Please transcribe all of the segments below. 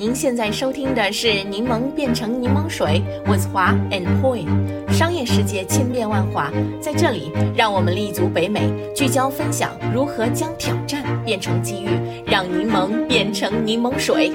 您现在收听的是《柠檬变成柠檬水》，with 华 and Poi。商业世界千变万化，在这里，让我们立足北美，聚焦分享如何将挑战变成机遇，让柠檬变成柠檬水。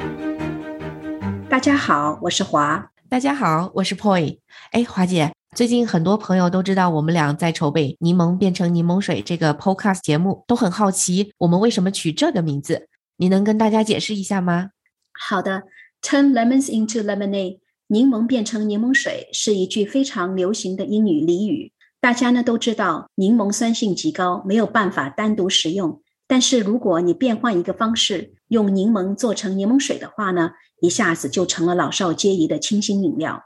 大家好，我是华。大家好，我是 Poi。哎，华姐，最近很多朋友都知道我们俩在筹备《柠檬变成柠檬水》这个 Podcast 节目，都很好奇我们为什么取这个名字。你能跟大家解释一下吗？好的，Turn lemons into lemonade，柠檬变成柠檬水是一句非常流行的英语俚语。大家呢都知道，柠檬酸性极高，没有办法单独食用。但是如果你变换一个方式，用柠檬做成柠檬水的话呢，一下子就成了老少皆宜的清新饮料。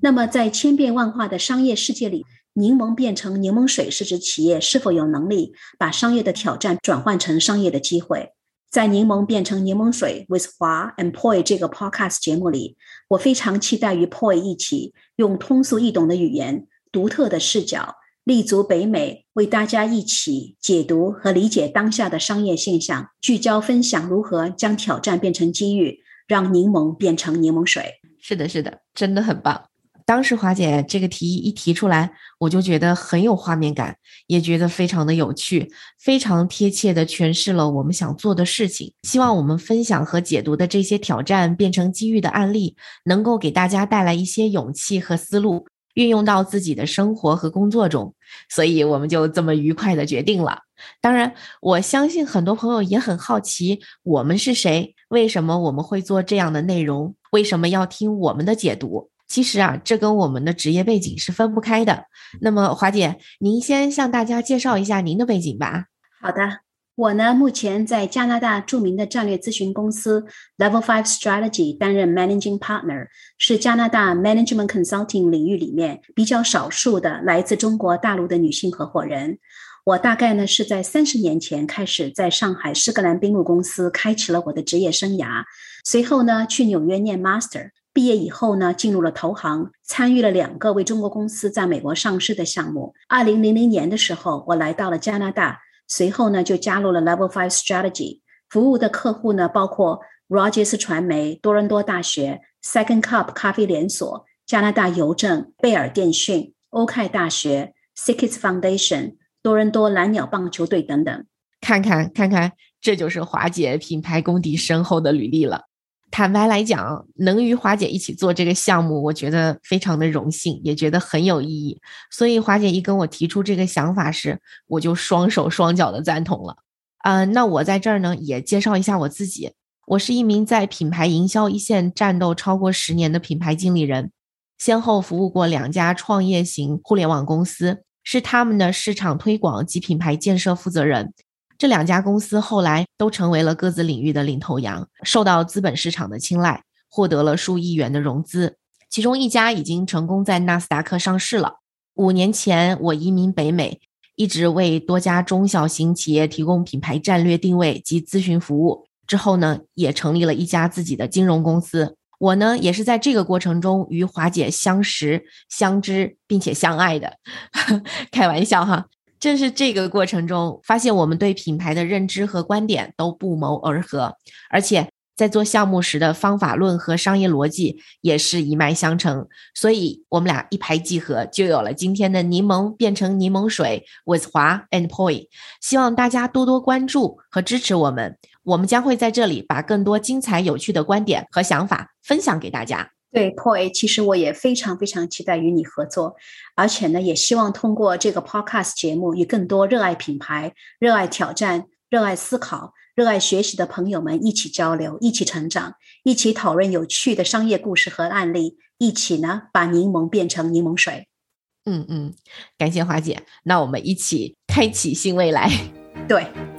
那么在千变万化的商业世界里，柠檬变成柠檬水是指企业是否有能力把商业的挑战转换成商业的机会。在柠檬变成柠檬水 with 华 and Poi 这个 podcast 节目里，我非常期待与 Poi 一起用通俗易懂的语言、独特的视角，立足北美，为大家一起解读和理解当下的商业现象，聚焦分享如何将挑战变成机遇，让柠檬变成柠檬水。是的，是的，真的很棒。当时华姐这个提议一提出来，我就觉得很有画面感，也觉得非常的有趣，非常贴切的诠释了我们想做的事情。希望我们分享和解读的这些挑战变成机遇的案例，能够给大家带来一些勇气和思路，运用到自己的生活和工作中。所以我们就这么愉快的决定了。当然，我相信很多朋友也很好奇，我们是谁？为什么我们会做这样的内容？为什么要听我们的解读？其实啊，这跟我们的职业背景是分不开的。那么，华姐，您先向大家介绍一下您的背景吧。好的，我呢目前在加拿大著名的战略咨询公司 Level Five Strategy 担任 Managing Partner，是加拿大 Management Consulting 领域里面比较少数的来自中国大陆的女性合伙人。我大概呢是在三十年前开始在上海施格兰宾路公司开启了我的职业生涯，随后呢去纽约念 Master。毕业以后呢，进入了投行，参与了两个为中国公司在美国上市的项目。二零零零年的时候，我来到了加拿大，随后呢就加入了 Level Five Strategy，服务的客户呢包括 Rogers 传媒、多伦多大学、Second Cup 咖啡连锁、加拿大邮政、贝尔电讯、欧凯大学、s i k i t s Foundation、多伦多蓝鸟棒球队等等。看看看看，这就是华姐品牌功底深厚的履历了。坦白来讲，能与华姐一起做这个项目，我觉得非常的荣幸，也觉得很有意义。所以华姐一跟我提出这个想法时，我就双手双脚的赞同了。嗯，那我在这儿呢，也介绍一下我自己。我是一名在品牌营销一线战斗超过十年的品牌经理人，先后服务过两家创业型互联网公司，是他们的市场推广及品牌建设负责人。这两家公司后来都成为了各自领域的领头羊，受到资本市场的青睐，获得了数亿元的融资。其中一家已经成功在纳斯达克上市了。五年前，我移民北美，一直为多家中小型企业提供品牌战略定位及咨询服务。之后呢，也成立了一家自己的金融公司。我呢，也是在这个过程中与华姐相识、相知，并且相爱的。开玩笑哈。正是这个过程中，发现我们对品牌的认知和观点都不谋而合，而且在做项目时的方法论和商业逻辑也是一脉相承，所以我们俩一拍即合，就有了今天的柠檬变成柠檬水 with 华 and Poi。希望大家多多关注和支持我们，我们将会在这里把更多精彩有趣的观点和想法分享给大家。对，Poi，其实我也非常非常期待与你合作，而且呢，也希望通过这个 Podcast 节目，与更多热爱品牌、热爱挑战、热爱思考、热爱学习的朋友们一起交流，一起成长，一起讨论有趣的商业故事和案例，一起呢把柠檬变成柠檬水。嗯嗯，感谢华姐，那我们一起开启新未来。对，